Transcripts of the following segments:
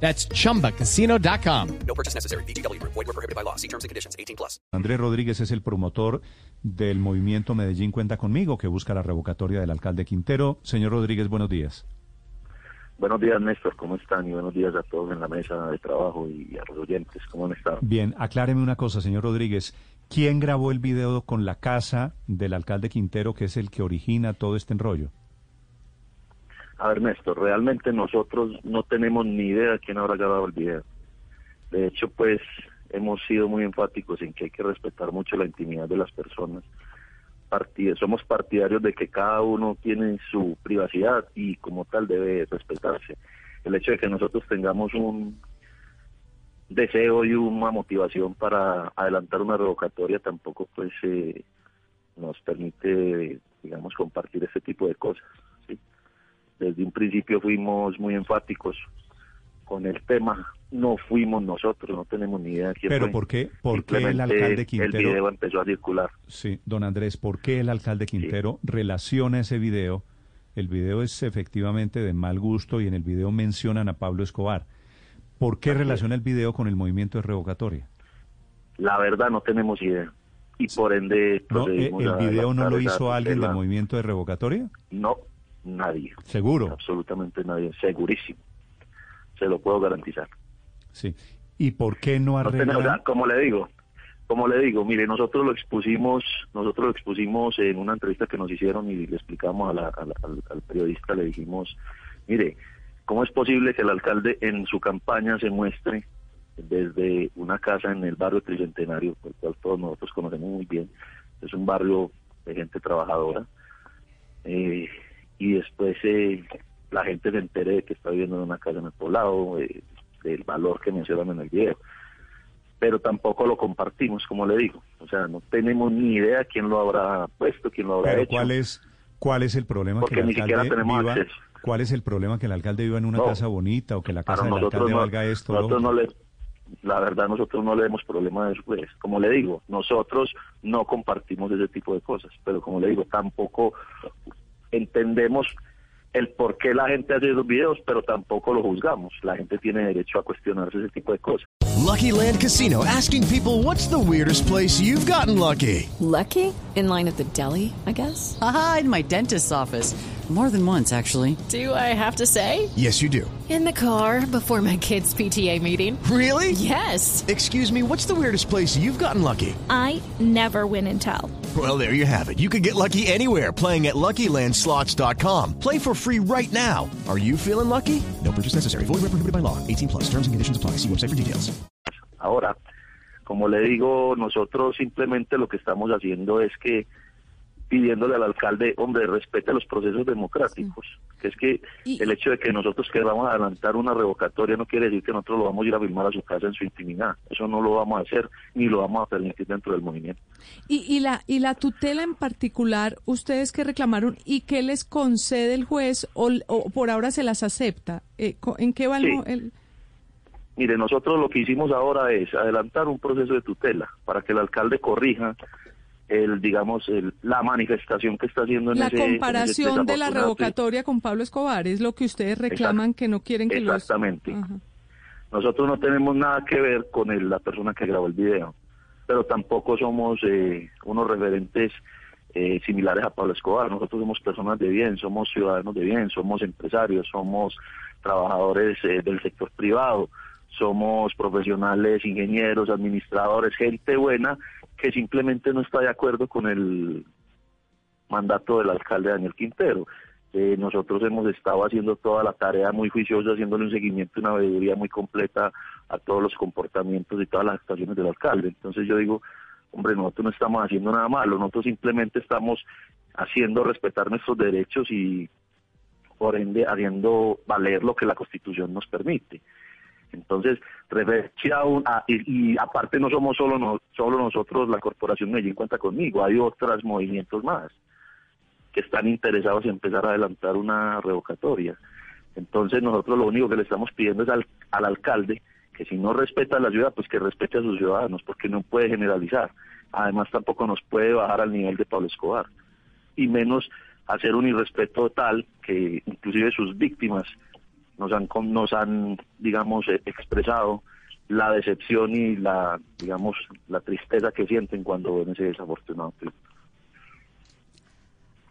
That's chumbacasino.com. No purchase necessary. BGW. Void were prohibited by law. See terms and conditions. 18 plus. Andrés Rodríguez es el promotor del movimiento Medellín Cuenta Conmigo, que busca la revocatoria del alcalde Quintero. Señor Rodríguez, buenos días. Buenos días, Néstor. ¿Cómo están? Y buenos días a todos en la mesa de trabajo y a los oyentes. ¿Cómo han estado? Bien, acláreme una cosa, señor Rodríguez. ¿Quién grabó el video con la casa del alcalde Quintero, que es el que origina todo este enrollo? A ver, Néstor, realmente nosotros no tenemos ni idea de quién habrá grabado el video. De hecho, pues hemos sido muy enfáticos en que hay que respetar mucho la intimidad de las personas. Somos partidarios de que cada uno tiene su privacidad y como tal debe respetarse. El hecho de que nosotros tengamos un deseo y una motivación para adelantar una revocatoria tampoco pues eh, nos permite, digamos, compartir ese tipo de cosas. Desde un principio fuimos muy enfáticos con el tema. No fuimos nosotros, no tenemos ni idea de quién Pero fue. ¿por qué, por qué el alcalde El Quintero... video empezó a circular. Sí, don Andrés, ¿por qué el alcalde Quintero relaciona ese video? El video es efectivamente de mal gusto y en el video mencionan a Pablo Escobar. ¿Por qué relaciona el video con el movimiento de revocatoria? La verdad no tenemos idea. Y por ende ¿No? ¿Eh, ¿El video no lo hizo alguien del movimiento de revocatoria? No, nadie. Seguro. Absolutamente nadie. Segurísimo. Se lo puedo garantizar. Sí. ¿Y por qué no No tenemos- o sea, arreglan? como le digo, como le digo, mire, nosotros lo expusimos, nosotros lo expusimos en una entrevista que nos hicieron y le explicamos a la- a la- al, al periodista, le dijimos, mire, ¿cómo es posible que el alcalde en su campaña se muestre desde una casa en el barrio Tricentenario, el cual todos nosotros conocemos muy bien, es un barrio de gente trabajadora, eh, y después eh, la gente se entere de que está viviendo en una casa en el poblado, eh, del valor que mencionan en el video pero tampoco lo compartimos, como le digo. O sea, no tenemos ni idea quién lo habrá puesto, quién lo habrá Pero hecho. ¿cuál es, cuál es el problema Porque que el ni siquiera alcalde tenemos viva? acceso. ¿Cuál es el problema que el alcalde viva en una No. casa bonita o que la casa del alcalde no, valga esto? nosotros no le, la verdad nosotros no le demos problema de eso, pues. Como le digo, nosotros no compartimos ese tipo de cosas, pero como le digo, tampoco entendemos el por qué la gente hace esos videos, pero tampoco lo juzgamos. La gente tiene derecho a cuestionarse ese tipo de cosas. Lucky Land Casino asking people what's the weirdest place you've gotten lucky? Lucky? In line at the deli, I guess? Aha, in my dentist's office. More than once, actually. Do I have to say? Yes, you do. In the car before my kids' PTA meeting. Really? Yes. Excuse me, what's the weirdest place you've gotten lucky? I never win and tell. Well, there you have it. You can get lucky anywhere playing at LuckyLandSlots.com. Play for free right now. Are you feeling lucky? No purchase necessary. Void where prohibited by law. 18 plus. Terms and conditions apply. See website for details. Ahora, como le digo, nosotros simplemente lo que estamos haciendo es que pidiéndole al alcalde, hombre, respete los procesos democráticos, que es que Y- el hecho de que nosotros queramos adelantar una revocatoria no quiere decir que nosotros lo vamos a ir a firmar a su casa en su intimidad. Eso no lo vamos a hacer ni lo vamos a permitir dentro del movimiento. Y, y la y la tutela en particular, ustedes que reclamaron y qué les concede el juez o, o por ahora se las acepta. Eh, ¿En qué va Sí. el- Mire, nosotros lo que hicimos ahora es adelantar un proceso de tutela para que el alcalde corrija el, digamos, el, la manifestación que está haciendo en la ese en ese comparación de la revocatoria con Pablo Escobar? Es lo que ustedes reclaman que no quieren que los Exactamente. Ajá. Nosotros no tenemos nada que ver con el- la persona que grabó el video, pero tampoco somos eh, unos referentes eh, similares a Pablo Escobar. Nosotros somos personas de bien, somos ciudadanos de bien, somos empresarios, somos trabajadores eh, del sector privado, somos profesionales, ingenieros, administradores, gente buena que simplemente no está de acuerdo con el mandato del alcalde Daniel Quintero. Eh, nosotros hemos estado haciendo toda la tarea muy juiciosa, haciéndole un seguimiento y una veeduría muy completa a todos los comportamientos y todas las actuaciones del alcalde. Entonces yo digo, hombre, nosotros no estamos haciendo nada malo, nosotros simplemente estamos haciendo respetar nuestros derechos y por ende haciendo valer lo que la Constitución nos permite. Entonces, referencia a un- a- y, y aparte no somos solo, no, solo nosotros, la Corporación Medellín cuenta conmigo, hay otros movimientos más que están interesados en empezar a adelantar una revocatoria. Entonces nosotros lo único que le estamos pidiendo es al, al alcalde que si no respeta la ciudad, pues que respete a sus ciudadanos, porque no puede generalizar. Además tampoco nos puede bajar al nivel de Pablo Escobar, y menos hacer un irrespeto tal que inclusive sus víctimas nos han, nos han digamos, eh, expresado la decepción y la, digamos, la tristeza que sienten cuando ven ese desafortunado.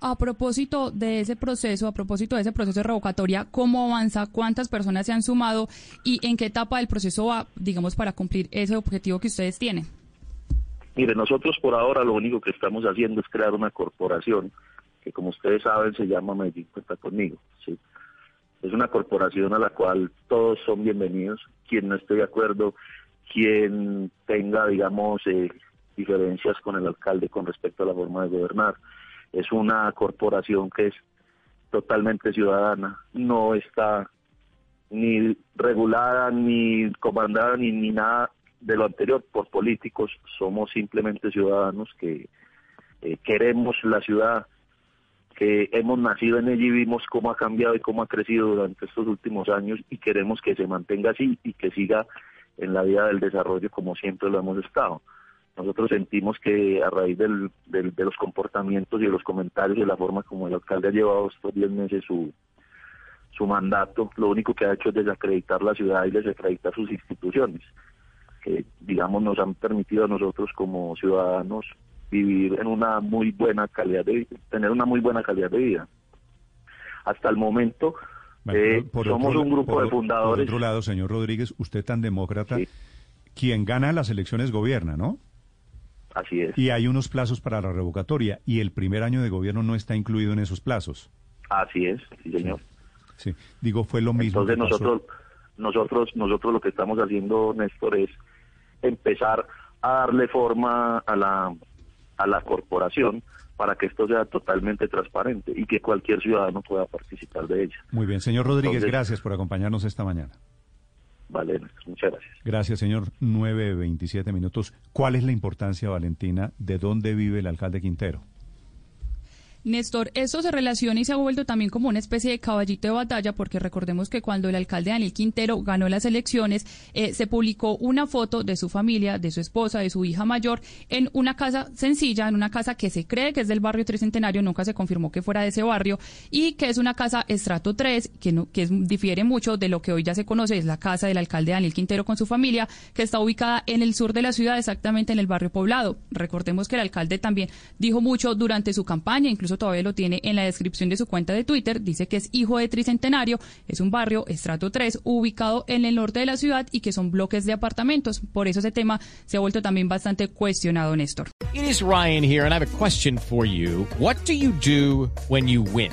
A propósito de ese proceso, a propósito de ese proceso de revocatoria, ¿cómo avanza? ¿Cuántas personas se han sumado? ¿Y en qué etapa del proceso va, digamos, para cumplir ese objetivo que ustedes tienen? Mire, nosotros por ahora lo único que estamos haciendo es crear una corporación que, como ustedes saben, se llama Medellín Cuenta Conmigo. ¿sí? Es una corporación a la cual todos son bienvenidos. Quien no esté de acuerdo, quien tenga, digamos, eh, diferencias con el alcalde con respecto a la forma de gobernar. Es una corporación que es totalmente ciudadana, no está ni regulada, ni comandada, ni, ni nada de lo anterior por políticos. Somos simplemente ciudadanos que eh, queremos la ciudad, que hemos nacido en ella y vimos cómo ha cambiado y cómo ha crecido durante estos últimos años y queremos que se mantenga así y que siga en la vida del desarrollo como siempre lo hemos estado. Nosotros sentimos que a raíz del, del- de los comportamientos y de los comentarios y de la forma como el alcalde ha llevado estos 10 meses su, su mandato, lo único que ha hecho es desacreditar la ciudad y desacreditar sus instituciones, que digamos nos han permitido a nosotros como ciudadanos vivir en una muy buena calidad de vida, tener una muy buena calidad de vida. Hasta el momento eh, por- somos otro- un grupo por- de fundadores. Por otro lado, señor Rodríguez, usted tan demócrata, quien gana las elecciones gobierna, ¿no? Así es. Y hay unos plazos para la revocatoria y el primer año de gobierno no está incluido en esos plazos. Así es, sí señor. Sí, digo, fue lo mismo. Entonces nosotros, nosotros, nosotros lo que estamos haciendo, Néstor, es empezar a darle forma a la, a la corporación para que esto sea totalmente transparente y que cualquier ciudadano pueda participar de ella. Muy bien, señor Rodríguez, Entonces- gracias por acompañarnos esta mañana. Vale, muchas gracias. Gracias, señor. 9.27 minutos. ¿Cuál es la importancia, Valentina, de dónde vive el alcalde Quintero? Néstor, esto se relaciona y se ha vuelto también como una especie de caballito de batalla, porque recordemos que cuando el alcalde Daniel Quintero ganó las elecciones, eh, se publicó una foto de su familia, de su esposa, de su hija mayor, en una casa sencilla, en una casa que se cree que es del barrio Tricentenario, nunca se confirmó que fuera de ese barrio, y que es una casa estrato 3, que, no, que difiere mucho de lo que hoy ya se conoce, es la casa del alcalde Daniel Quintero con su familia, que está ubicada en el sur de la ciudad, exactamente en el barrio poblado. Recordemos que el alcalde también dijo mucho durante su campaña, incluso todavía lo tiene en la descripción de su cuenta de Twitter, dice que es hijo de Tricentenario, es un barrio estrato 3 ubicado en el norte de la ciudad y que son bloques de apartamentos. Por eso ese tema se ha vuelto también bastante cuestionado, Néstor. It is Ryan here, and I have a question for you. What do you do when you win?